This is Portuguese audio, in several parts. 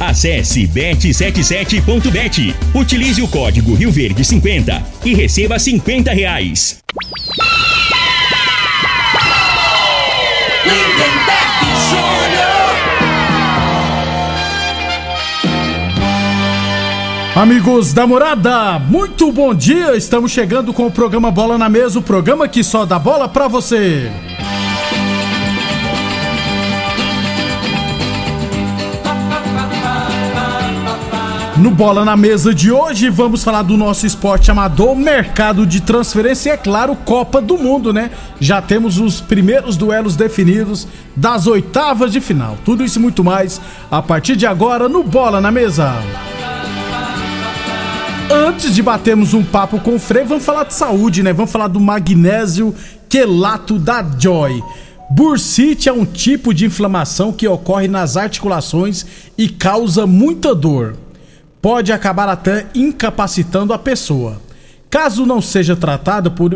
Acesse bet77.bet. Utilize o código Rio Verde 50 e receba 50 reais. Amigos da morada, muito bom dia! Estamos chegando com o programa Bola na Mesa o programa que só dá bola pra você. No Bola na Mesa de hoje, vamos falar do nosso esporte amador, mercado de transferência e, é claro, Copa do Mundo, né? Já temos os primeiros duelos definidos das oitavas de final. Tudo isso e muito mais a partir de agora no Bola na Mesa. Antes de batermos um papo com o Frei, vamos falar de saúde, né? Vamos falar do magnésio quelato da Joy. Bursite é um tipo de inflamação que ocorre nas articulações e causa muita dor pode acabar até incapacitando a pessoa. Caso não seja tratado, por,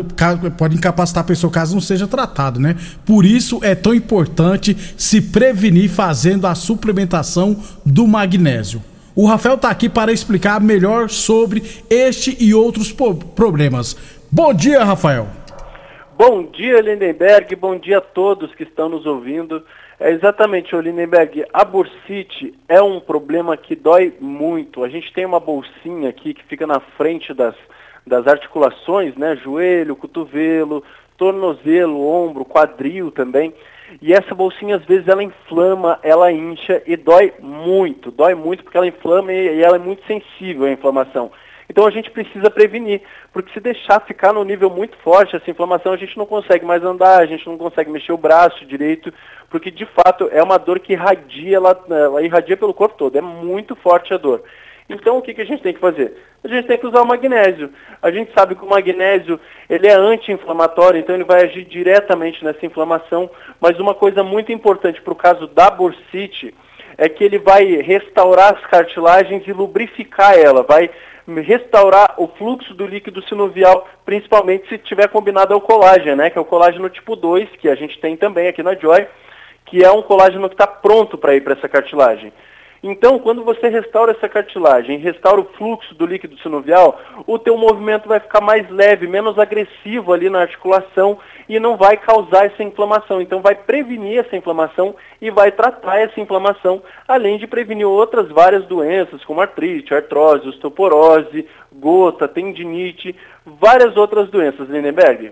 pode incapacitar a pessoa caso não seja tratado, né? Por isso é tão importante se prevenir fazendo a suplementação do magnésio. O Rafael está aqui para explicar melhor sobre este e outros problemas. Bom dia, Rafael. Bom dia, Lindenberg. Bom dia a todos que estão nos ouvindo. É exatamente, Lindenberg. A bursite é um problema que dói muito. A gente tem uma bolsinha aqui que fica na frente das, das articulações, né? Joelho, cotovelo, tornozelo, ombro, quadril também. E essa bolsinha às vezes ela inflama, ela incha e dói muito. Dói muito porque ela inflama e, e ela é muito sensível à inflamação. Então a gente precisa prevenir, porque se deixar ficar no nível muito forte essa inflamação, a gente não consegue mais andar, a gente não consegue mexer o braço direito, porque de fato é uma dor que irradia, ela, ela irradia pelo corpo todo, é muito forte a dor. Então o que, que a gente tem que fazer? A gente tem que usar o magnésio. A gente sabe que o magnésio ele é anti-inflamatório, então ele vai agir diretamente nessa inflamação. Mas uma coisa muito importante para o caso da bursite é que ele vai restaurar as cartilagens e lubrificar ela, vai restaurar o fluxo do líquido sinovial, principalmente se tiver combinado ao colágeno, né, que é o colágeno tipo 2, que a gente tem também aqui na Joy, que é um colágeno que está pronto para ir para essa cartilagem. Então, quando você restaura essa cartilagem, restaura o fluxo do líquido sinovial, o teu movimento vai ficar mais leve, menos agressivo ali na articulação e não vai causar essa inflamação. Então, vai prevenir essa inflamação e vai tratar essa inflamação, além de prevenir outras várias doenças, como artrite, artrose, osteoporose, gota, tendinite, várias outras doenças, Lindenberg.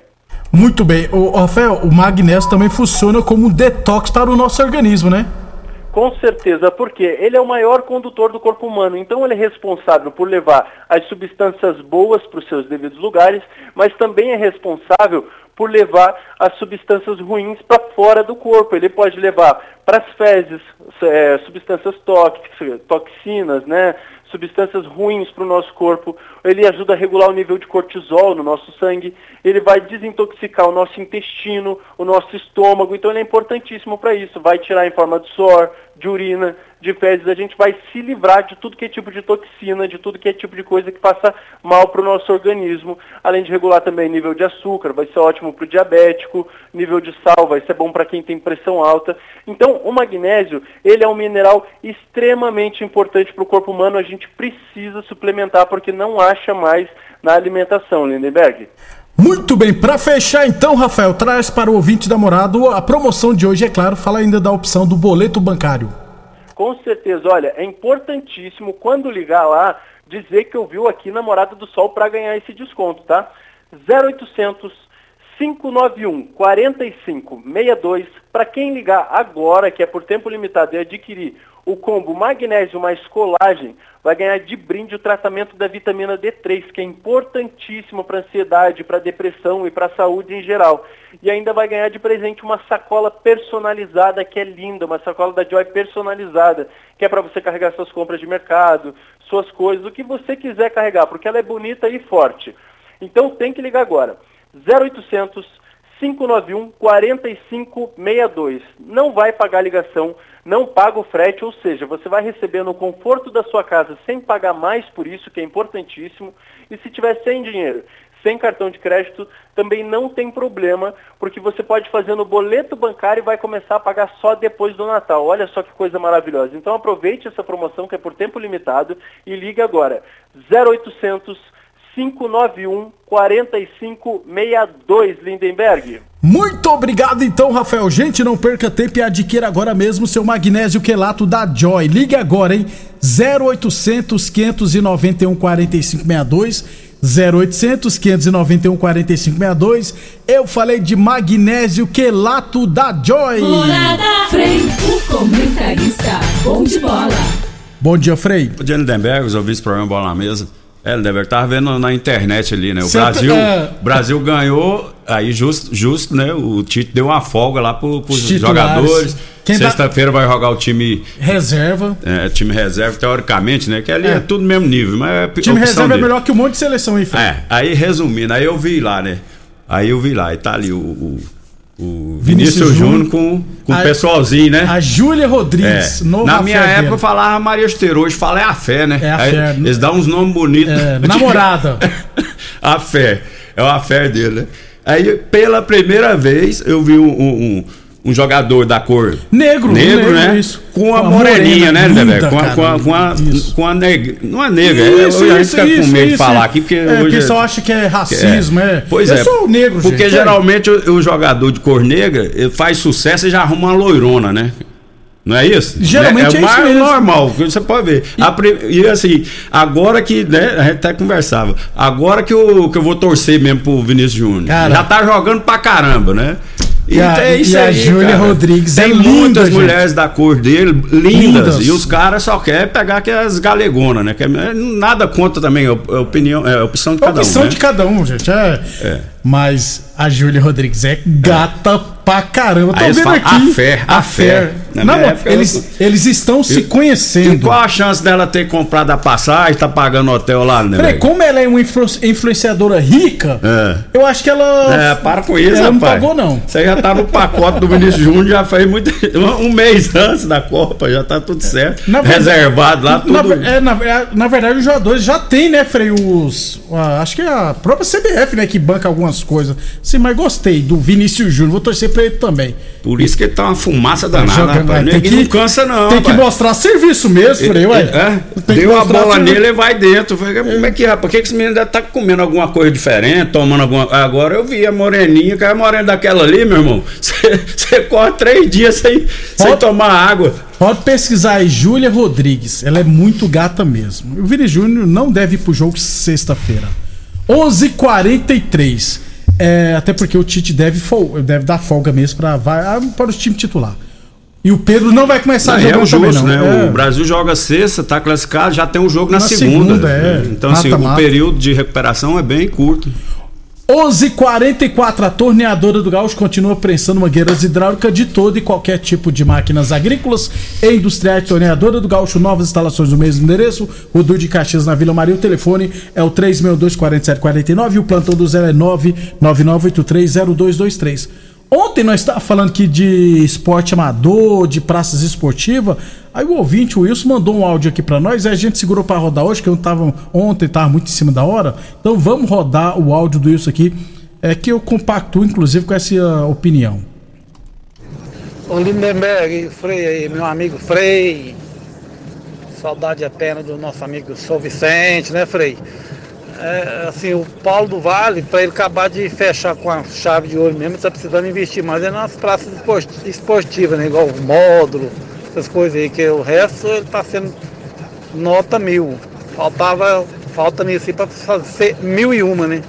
Muito bem. O, Rafael, o magnésio também funciona como um detox para o nosso organismo, né? Com certeza, porque ele é o maior condutor do corpo humano, então ele é responsável por levar as substâncias boas para os seus devidos lugares, mas também é responsável por levar as substâncias ruins para fora do corpo. Ele pode levar para as fezes é, substâncias tóxicas, toxinas, né? Substâncias ruins para o nosso corpo, ele ajuda a regular o nível de cortisol no nosso sangue, ele vai desintoxicar o nosso intestino, o nosso estômago, então ele é importantíssimo para isso, vai tirar em forma de suor, de urina, de fezes, a gente vai se livrar de tudo que é tipo de toxina, de tudo que é tipo de coisa que passa mal para o nosso organismo, além de regular também nível de açúcar, vai ser ótimo para o diabético, nível de sal vai ser bom para quem tem pressão alta. Então, o magnésio, ele é um mineral extremamente importante para o corpo humano, a gente precisa suplementar porque não acha mais na alimentação, Lindenberg. Muito bem, para fechar então, Rafael, traz para o ouvinte da Morado a promoção de hoje, é claro, fala ainda da opção do boleto bancário. Com certeza, olha, é importantíssimo quando ligar lá dizer que ouviu aqui na Morada do Sol para ganhar esse desconto, tá? 0800 591 4562 para quem ligar agora, que é por tempo limitado, e adquirir o combo magnésio mais colagem, vai ganhar de brinde o tratamento da vitamina D3, que é importantíssimo para ansiedade, para depressão e para a saúde em geral. E ainda vai ganhar de presente uma sacola personalizada, que é linda, uma sacola da Joy personalizada, que é para você carregar suas compras de mercado, suas coisas, o que você quiser carregar, porque ela é bonita e forte. Então tem que ligar agora. 0800 591 4562. Não vai pagar ligação, não paga o frete, ou seja, você vai receber no conforto da sua casa sem pagar mais por isso, que é importantíssimo. E se tiver sem dinheiro, sem cartão de crédito, também não tem problema, porque você pode fazer no boleto bancário e vai começar a pagar só depois do Natal. Olha só que coisa maravilhosa. Então aproveite essa promoção que é por tempo limitado e ligue agora. 0800 591 4562, Lindenberg. Muito obrigado então, Rafael. Gente, não perca tempo e adquira agora mesmo seu magnésio quelato da Joy. Ligue agora, hein? 0800 591 4562. 0800 591 4562. Eu falei de magnésio quelato da Joy. Morada Frei, o comentarista. Bom de bola. Bom dia, Frei. Bom dia, Lindenberg. Os ouvintes do programa Bola na Mesa. É, Lindenberg, tava vendo na internet ali, né? O Sempre, Brasil, é... Brasil ganhou, aí justo, justo, né? O Tite deu uma folga lá pro, pros jogadores. Sexta-feira vai jogar o time reserva. É, time reserva, teoricamente, né? Que ali é, é tudo mesmo nível. Mas é time reserva é dele. é melhor que um monte de seleção aí, É, aí resumindo, aí eu vi lá, né? Aí eu vi lá, e tá ali o, o o Vinícius, Vinícius Júnior com, com o pessoalzinho, né? A Júlia Rodrigues. É. Na minha época eu falava Maria Esteiro, hoje fala é a fé, né? É a fé. Aí, eles dão uns nomes bonitos. É, namorada. a fé. É a fé dele, né? Aí, pela primeira vez, eu vi um, um, um jogador da cor negro, negro, negro né? Isso. Com a, a moreninha, né, linda, com, a, com, a, com, a, com a negra. Não é negra, isso, é, eu isso, fica com medo de falar aqui, porque é, hoje. O pessoal acha que é racismo, é. é. Pois eu é. sou negro, Porque gente, geralmente o, o, jogador de cor negra faz sucesso e já arruma uma loirona, né? Não é isso? Geralmente é, é, é mais normal, você pode ver. E, e, assim, agora que, né, a gente até conversava, agora que eu, que eu vou torcer mesmo pro Vinícius Júnior. Já tá jogando pra caramba, né? E, a, é isso e aí, a Júlia Rodrigues Tem é muitas linda, mulheres gente. da cor dele, lindas, lindas. E os caras só querem pegar aquelas galegonas, né? Que é, nada contra também, é opinião, é opção de cada um. Opção né? de cada um, gente. É. é. Mas a Júlia Rodrigues é gata pra caramba. Tô vendo aqui. A fé, a, a fé. Não, época, eles, eu... eles estão se conhecendo. E qual a chance dela ter comprado a passagem, tá pagando hotel lá, né? Como ela é uma influ influenciadora rica, é. eu acho que ela. É, para com isso, ela rapaz. não pagou, não. Você já tá no pacote do Vinícius Júnior, já fez muito. Um mês antes da Copa, já tá tudo certo. Na Reservado lá, tudo. Na, é, na, é, na, verdade, os jogadores já tem, né, Frei, os. acho que é a própria CBF, né, que banca algumas coisas. Sim, mas gostei do Vinícius Júnior, vou torcer pra ele também. Por isso que ele tá uma fumaça danada, Jogando, rapaz. Tem que, não cansa, não. Tem rapaz. que mostrar serviço mesmo, Frei, ué. É, deu a bola serviço. nele e vai dentro. Falei, como é que, rapaz? Por que, que esse menino deve estar tá comendo alguma coisa diferente, tomando alguma. Agora eu vi a moreninha, que é a morena daquela ali, meu irmão. Você corre três dias sem, sem tomar água. Pode pesquisar aí, Júlia Rodrigues. Ela é muito gata mesmo. O Vini Júnior não deve ir pro jogo sexta-feira. 11:43. É, até porque o Tite deve, deve dar folga mesmo para ah, para o time titular. E o Pedro não vai começar não, a jogar é o justo, também, não. Né? É. O Brasil joga sexta, tá classificado, já tem um jogo na, na segunda. segunda é. Então, mata, assim, mata. o período de recuperação é bem curto. 11:44 A torneadora do Gaúcho continua prensando mangueiras hidráulicas de todo e qualquer tipo de máquinas agrícolas e industriais. Torneadora do Gaúcho, novas instalações no mesmo endereço. O de Caxias na Vila Maria. O telefone é o 362-4749 e o plantão do zero é 999830223. Ontem nós estávamos falando aqui de esporte amador, de praças esportivas. Aí o ouvinte, o Wilson, mandou um áudio aqui para nós. Aí a gente segurou para rodar hoje, que eu tava ontem, estava muito em cima da hora. Então vamos rodar o áudio do Wilson aqui, é que eu compacto, inclusive, com essa opinião. Ô Lindenberg, Frei aí, meu amigo Frei. Saudade eterna do nosso amigo São Vicente, né, Frei? É, assim, o Paulo do Vale, para ele acabar de fechar com a chave de ouro mesmo, está precisando investir mais é nas praças esportivas, né? Igual o módulo, essas coisas aí, que o resto ele está sendo nota mil. Faltava, falta nisso para fazer mil e uma, né?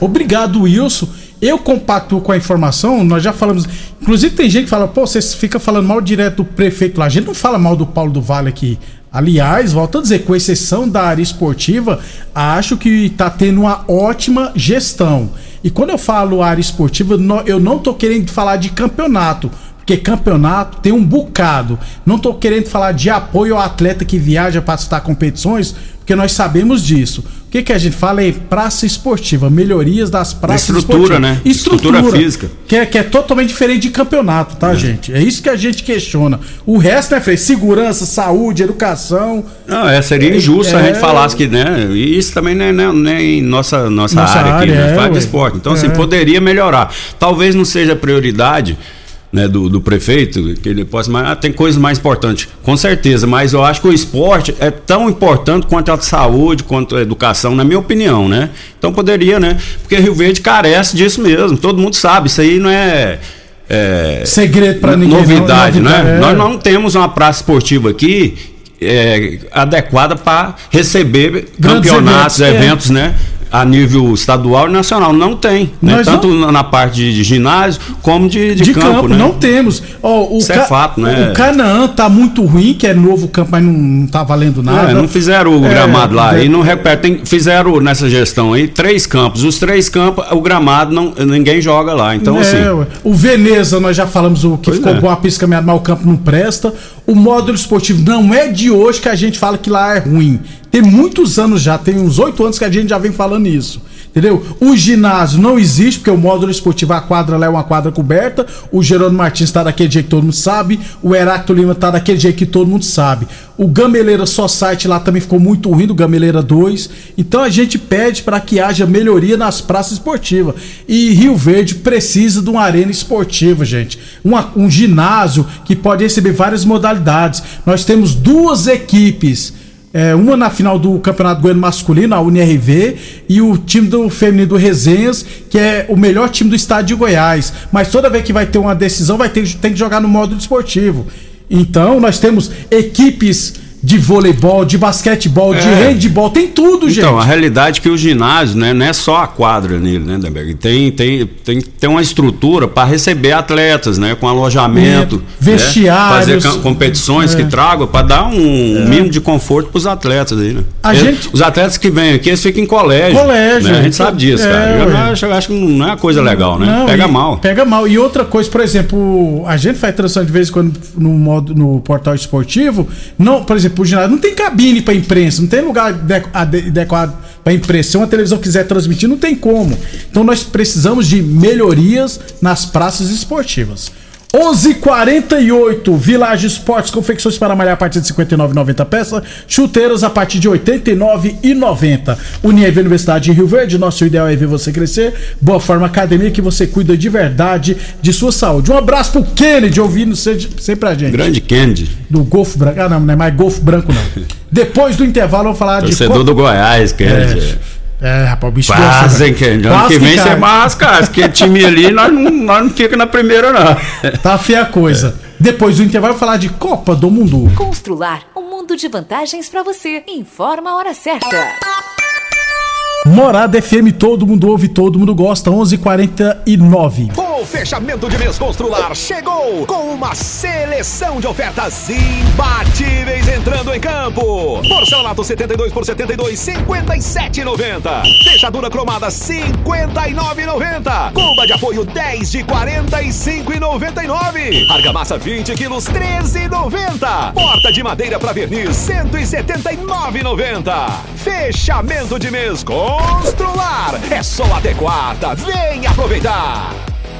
Obrigado, Wilson. Eu compacto com a informação, nós já falamos. Inclusive, tem gente que fala, pô, você fica falando mal direto do prefeito lá. A gente não fala mal do Paulo do Vale aqui. Aliás, volto a dizer, com exceção da área esportiva, acho que está tendo uma ótima gestão. E quando eu falo área esportiva, eu não estou querendo falar de campeonato, porque campeonato tem um bocado. Não estou querendo falar de apoio ao atleta que viaja para disputar competições, porque nós sabemos disso. O que, que a gente fala é praça esportiva, melhorias das praças estrutura, esportivas. Né? Estrutura, estrutura física. Que é, que é totalmente diferente de campeonato, tá, é. gente? É isso que a gente questiona. O resto, né, Frei? Segurança, saúde, educação. Não, é, seria injusto é, a gente falasse que, né? E isso também não é, não, é em nossa, nossa, nossa área, área aqui, né? Faz de esporte. Então, assim, é. poderia melhorar. Talvez não seja prioridade né, do, do, prefeito, que ele possa, mas ah, tem coisas mais importantes, com certeza, mas eu acho que o esporte é tão importante quanto a saúde, quanto a educação, na minha opinião, né? Então poderia, né? Porque Rio Verde carece disso mesmo, todo mundo sabe, isso aí não é. é Segredo para ninguém. Novidade, não, novidade, né? É. Nós não temos uma praça esportiva aqui é, adequada para receber Grandes campeonatos, eventos, eventos é. né? A nível estadual e nacional. Não tem. Né? Tanto não... na parte de ginásio como de, de, de campo, campo. Né? Não temos. Oh, o Isso é Ca... é fato, né? O Canaã tá muito ruim, que é novo campo, mas não, não tá valendo nada. Não, não fizeram o é, gramado lá. É, e não repetem. Fizeram nessa gestão aí três campos. Os três campos, o gramado não, ninguém joga lá. Então, é, assim. O Veneza, nós já falamos o que ficou com é. a pista caminhada, mas o campo não presta. O módulo esportivo não é de hoje que a gente fala que lá é ruim. Tem muitos anos já, tem uns oito anos que a gente já vem falando isso. Entendeu? O ginásio não existe, porque o módulo esportivo, a quadra lá é uma quadra coberta. O Gerônimo Martins está daquele jeito que todo mundo sabe. O Heracto Lima está daquele jeito que todo mundo sabe. O Gameleira Só Site lá também ficou muito ruim, do Gameleira 2. Então a gente pede para que haja melhoria nas praças esportivas. E Rio Verde precisa de uma arena esportiva, gente. Uma, um ginásio que pode receber várias modalidades. Nós temos duas equipes é, uma na final do Campeonato Goiano Masculino, a UNRV, e o time do feminino do Resenhas, que é o melhor time do estado de Goiás. Mas toda vez que vai ter uma decisão, vai ter tem que jogar no modo esportivo. Então, nós temos equipes de voleibol, de basquetebol, é. de handball, tem tudo, então, gente. Então, a realidade é que o ginásio, né, não é só a quadra nele, né, Demberg? Tem, tem, tem, tem uma estrutura para receber atletas, né, com alojamento, é, vestiários, né, fazer competições é. que tragam para dar um é. mínimo de conforto para os atletas aí, né? A eles, gente... Os atletas que vêm aqui, eles ficam em colégio. Colégio. Né? A gente sabe disso, é, cara. Eu acho, eu acho, que não é uma coisa legal, né? Não, pega mal. Pega mal. E outra coisa, por exemplo, a gente faz transição de vez em quando no modo no portal esportivo, não, por exemplo, o ginásio não tem cabine para imprensa, não tem lugar adequado para imprensa. Se uma televisão quiser transmitir, não tem como. Então nós precisamos de melhorias nas praças esportivas. 11:48 Village Esportes, confecções para malhar a partir de 59,90 peças, chuteiras a partir de 89,90. Unieve Universidade de Rio Verde, nosso ideal é ver você crescer. Boa Forma Academia que você cuida de verdade de sua saúde. Um abraço pro Kennedy ouvindo sempre a gente. Grande Kennedy. Do Golfo Branco. Ah, não, não é mais Golfo Branco não. Depois do intervalo vamos falar Torcedor de Torcedor do Goiás, Kennedy. É. É, rapaz, o bicho Quase, que ano que vem você masca, porque time ali nós não, nós não fica na primeira, não. Tá feia a coisa. É. Depois do intervalo, falar de Copa do Mundo. Constrular um mundo de vantagens para você. Informa a hora certa. Morada FM, todo mundo ouve, todo mundo gosta, 11:49. O fechamento de mês Constrular chegou com uma seleção de ofertas imbatíveis entrando em campo. Porcelanato 72 por 72, 57,90. Fechadura cromada 59,90. Cuba de apoio 10 de 45,99. Argamassa 20 quilos 13,90. Porta de madeira para verniz 179,90. Fechamento de mês Constrular. É só até quarta. Vem aproveitar.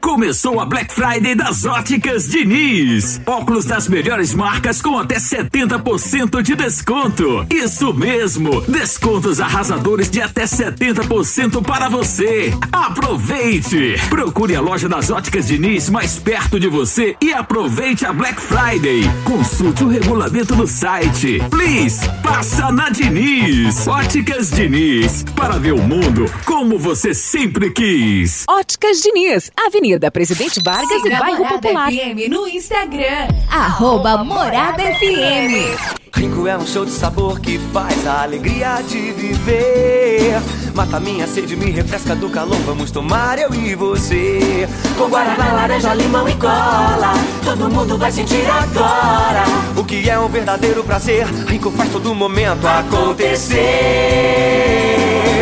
Começou a Black Friday das Óticas Diniz. Óculos das melhores marcas com até 70% de desconto. Isso mesmo, descontos arrasadores de até 70% para você. Aproveite! Procure a loja das Óticas Diniz mais perto de você e aproveite a Black Friday. Consulte o regulamento no site. Please, passa na Diniz. Óticas Diniz, para ver o mundo como você sempre quis. Óticas Diniz, Avenida Avenida Presidente Vargas Siga e Bairro Morada Popular. FM no Instagram, arroba Morada FM. Rico é um show de sabor que faz a alegria de viver. Mata minha sede, me refresca do calor. Vamos tomar eu e você. Com guaraná, laranja, limão e cola. Todo mundo vai sentir agora. O que é um verdadeiro prazer. Rico faz todo momento acontecer.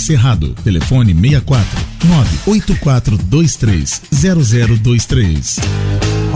Cerrado. Telefone 64 98423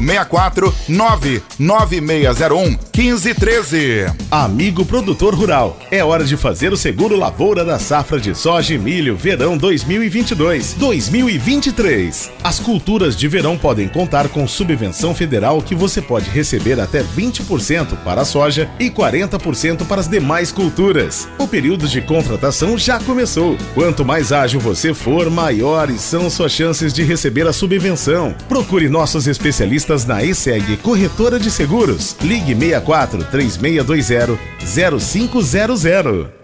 64 99601 1513. Amigo produtor rural, é hora de fazer o seguro lavoura da safra de soja e milho verão 2022-2023. As culturas de verão podem contar com subvenção federal que você pode receber até 20% para a soja e 40% para as demais culturas. O período de contratação já começou. Quanto mais ágil você for, maiores são suas chances de receber a subvenção. Procure nossos especialistas na ESEG Corretora de Seguros. Ligue 64 3620 0500.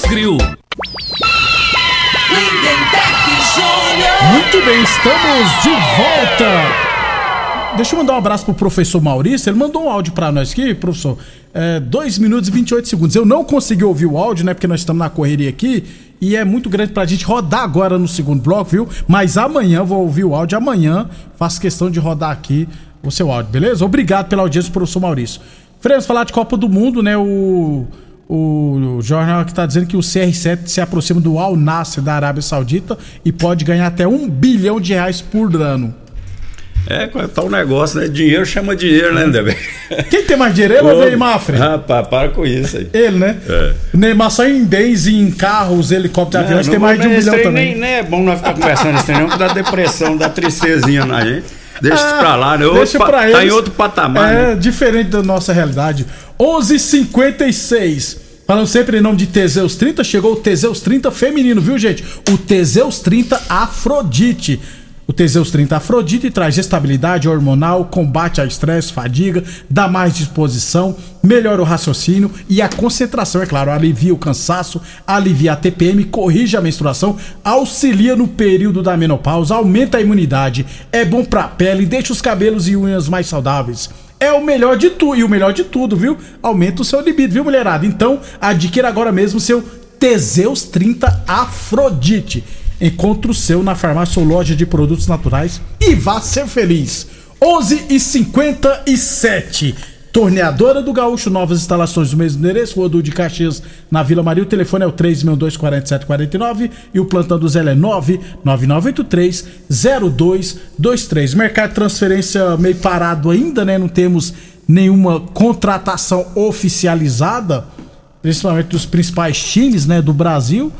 Grill. Muito bem, estamos de volta. Deixa eu mandar um abraço pro professor Maurício. Ele mandou um áudio para nós aqui, professor. É, 2 minutos e 28 segundos. Eu não consegui ouvir o áudio, né? Porque nós estamos na correria aqui. E é muito grande pra gente rodar agora no segundo bloco, viu? Mas amanhã, vou ouvir o áudio. Amanhã faço questão de rodar aqui o seu áudio, beleza? Obrigado pela audiência, professor Maurício. Fremos, falar de Copa do Mundo, né? O, o, jornal que tá dizendo que o CR7 se aproxima do Al Nasser da Arábia Saudita e pode ganhar até um bilhão de reais por ano. É, tá o um negócio, né? Dinheiro chama dinheiro, né, André? Quem tem mais dinheiro? Ele ou Neymar, Fred? Rapaz, para com isso aí. Ele, né? É. Neymar só em bens, em carros, helicópteros, aviões, tem mais de um milhão também. Nem, nem é bom nós ficar conversando isso, não, que dá depressão, dá tristezinha na gente. Deixa isso pra lá, né? Deixa pra eles. Tá em outro patamar. É, né? diferente da nossa realidade. 11:56 h 56 Falando sempre em nome de Teseus 30, chegou o Teseus 30 feminino, viu, gente? O Teseus 30 Afrodite. O Teseus 30 Afrodite traz estabilidade hormonal, combate a estresse, fadiga, dá mais disposição, melhora o raciocínio e a concentração, é claro, alivia o cansaço, alivia a TPM, corrige a menstruação, auxilia no período da menopausa, aumenta a imunidade, é bom pra pele, deixa os cabelos e unhas mais saudáveis. É o melhor de tudo, e o melhor de tudo, viu? Aumenta o seu libido, viu, mulherada? Então, adquira agora mesmo seu Teseus 30 Afrodite. Encontre o seu na farmácia ou loja de produtos naturais e vá ser feliz. 11 e 57 Torneadora do Gaúcho, novas instalações do mesmo endereço, Rua de Caxias, na Vila Maria. O telefone é o 3624749 e o plantão do Zé é 99983-0223. Mercado de transferência meio parado ainda, né? Não temos nenhuma contratação oficializada, principalmente dos principais times, né, do Brasil.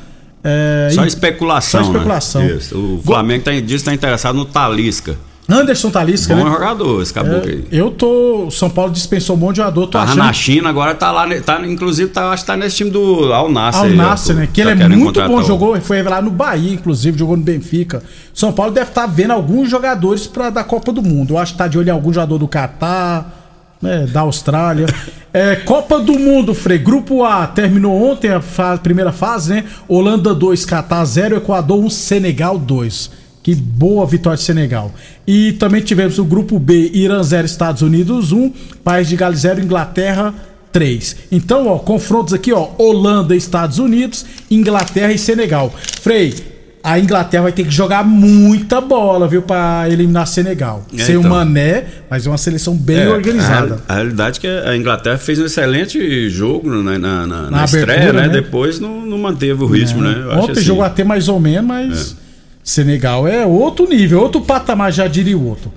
É, só especulação. Só especulação. Né? O Flamengo tá, diz que está interessado no Talisca. Anderson Talisca, Bom né? jogador, esse caboclo é, aí. Eu tô. São Paulo dispensou um monte de jogador. Tô tá achando... na China, agora tá lá. Tá, inclusive, tá, acho que tá nesse time do Al Nasser. Al Nasser, né? Que tá ele é muito bom, jogou, foi revelado no Bahia, inclusive, jogou no Benfica. São Paulo deve estar tá vendo alguns jogadores para da Copa do Mundo. Eu acho que tá de olho em algum jogador do Catar, né? Da Austrália. é, Copa do Mundo, Frei. Grupo A terminou ontem a fa primeira fase, né? Holanda 2, Catar 0, Equador 1, Senegal 2. Que boa vitória de Senegal. E também tivemos o grupo B, Irã 0, Estados Unidos 1, País de Gales 0, Inglaterra 3. Então, ó, confrontos aqui, ó, Holanda, Estados Unidos, Inglaterra e Senegal. Frei, a Inglaterra vai ter que jogar muita bola, viu, para eliminar Senegal. É, Sem então. o Mané, mas é uma seleção bem é, organizada. A, a, realidade é que a Inglaterra fez um excelente jogo na, na, na, na estreia, né? né? Depois não, não manteve o ritmo, é. né? Ontem assim. jogou até mais ou menos, mas é. Senegal é outro nível, outro patamar, já diria o outro.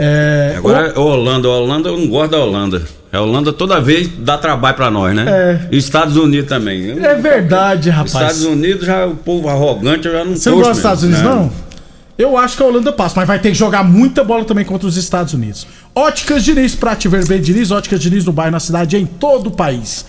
É, Agora, o... Holanda, Holanda, eu não gosto da Holanda. A Holanda toda vez dá trabalho para nós, né? É. E Estados Unidos também. É verdade, rapaz. Estados Unidos já o povo arrogante eu já não Você não gosta dos Estados Unidos, não? não? Eu acho que a Holanda passa, mas vai ter que jogar muita bola também contra os Estados Unidos. Óticas Diniz, Prate Vermelho Diniz, Óticas Diniz no bairro, na cidade, em todo o país.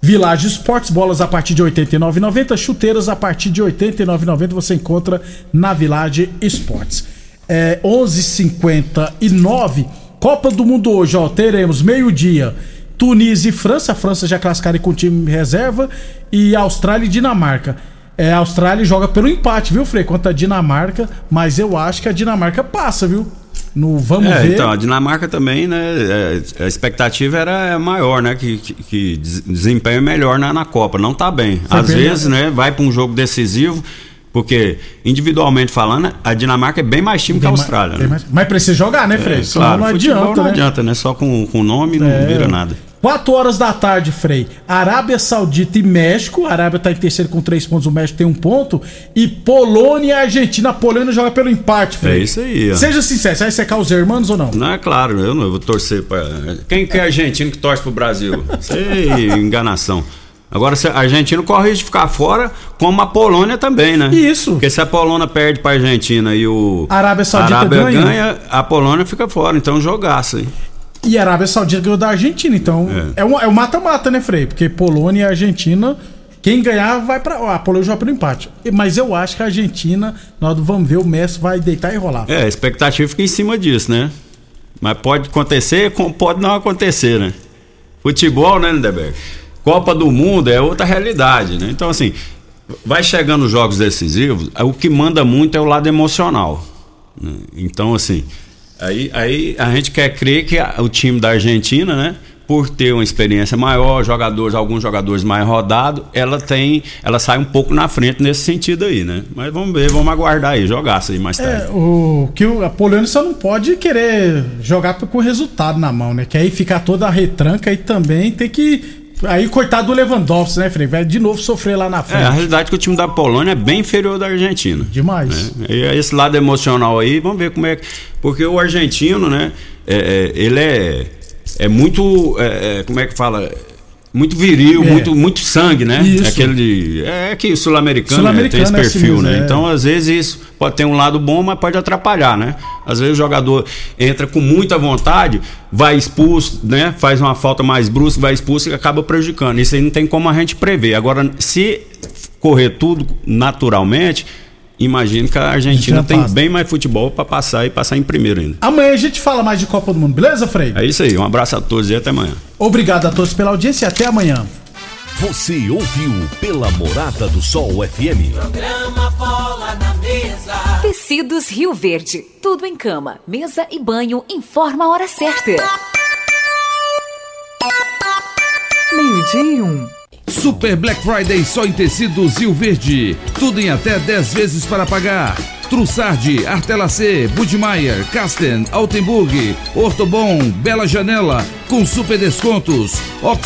Village Esportes, bolas a partir de R$ 89,90, chuteiras a partir de R$ 89,90 você encontra na Village Esportes. É 11:59 Copa do Mundo hoje, ó, teremos meio-dia Tunísia e França, a França já classificada com time reserva e Austrália e Dinamarca. É, a Austrália joga pelo empate, viu, Frei? Contra a Dinamarca, mas eu acho que a Dinamarca passa, viu? No vamos é, ver. Então, a Dinamarca também, né? É, a expectativa era maior, né? Que, que, que desempenho melhor na, na Copa. Não tá bem. Foi Às bem, vezes, né? Vai para um jogo decisivo. Porque, individualmente falando, a Dinamarca é bem mais time bem que a Austrália. né? mais, mas precisa jogar, né, Frei? É, claro, não adianta. Não né? adianta, né? Só com o nome não é. vira nada. 4 horas da tarde, Frei. Arábia Saudita e México. A Arábia tá em terceiro com 3 pontos, o México tem um ponto. E Polônia e Argentina. A Polônia joga pelo empate, Frei. É isso aí, ó. Seja sincero, você vai secar os irmãos ou não? Não, é claro, eu não eu vou torcer para. Quem que é argentino que torce pro Brasil? Isso é enganação. Agora, a Argentina corre de ficar fora, como a Polônia também, né? Isso. Porque se a Polônia perde para a Argentina e o a Arábia Saudita Arábia ganha. ganha, a Polônia fica fora. Então, jogaço aí. E a Arábia Saudita ganhou da Argentina. Então, é, um, é um mata-mata, né, Frei? Porque Polônia e Argentina, quem ganhar vai para A Polônia joga pelo empate. Mas eu acho que a Argentina, nós vamos ver, o Messi vai deitar e rolar. É, a expectativa fica em cima disso, né? Mas pode acontecer, pode não acontecer, né? Futebol, né, Lindeberg? Copa do Mundo é outra realidade, né? Então, assim, vai chegando os jogos decisivos, o que manda muito é o lado emocional. Né? Então, assim, aí, aí a gente quer crer que a, o time da Argentina, né? Por ter uma experiência maior, jogadores, alguns jogadores mais rodados, ela tem, ela sai um pouco na frente nesse sentido aí, né? Mas vamos ver, vamos aguardar aí, jogar aí mais tarde. É, o que o, a Polônia só não pode querer jogar com o resultado na mão, né? Que aí ficar toda a retranca e também tem que Aí, coitado do Lewandowski, né, Frei? Vai de novo sofrer lá na frente. É, a realidade é que o time da Polônia é bem inferior da Argentina. Demais. Né? E esse lado emocional aí, vamos ver como é. Porque o argentino, né? É, é, ele é, é muito. É, como é que fala? Muito viril, é. muito, muito sangue, né? Isso. É aquele. É que o sul-americano Sul né, tem esse perfil, assim né? Então, às vezes, isso pode ter um lado bom, mas pode atrapalhar, né? Às vezes o jogador entra com muita vontade, vai expulso, né? Faz uma falta mais brusca, vai expulso e acaba prejudicando. Isso aí não tem como a gente prever. Agora, se correr tudo naturalmente, imagino que a Argentina tem passa. bem mais futebol para passar e passar em primeiro ainda. Amanhã a gente fala mais de Copa do Mundo, beleza, Frei? É isso aí. Um abraço a todos e até amanhã. Obrigado a todos pela audiência e até amanhã. Você ouviu pela Morada do Sol FM. Programa Bola na Mesa. Tecidos Rio Verde. Tudo em cama, mesa e banho. Informa a hora certa. Meio-dia e um. Super Black Friday só em tecidos Rio Verde. Tudo em até 10 vezes para pagar. Trussardi, Artelacê, Budmeier, Casten, Altenburg, Ortobon, Bela Janela, com super descontos.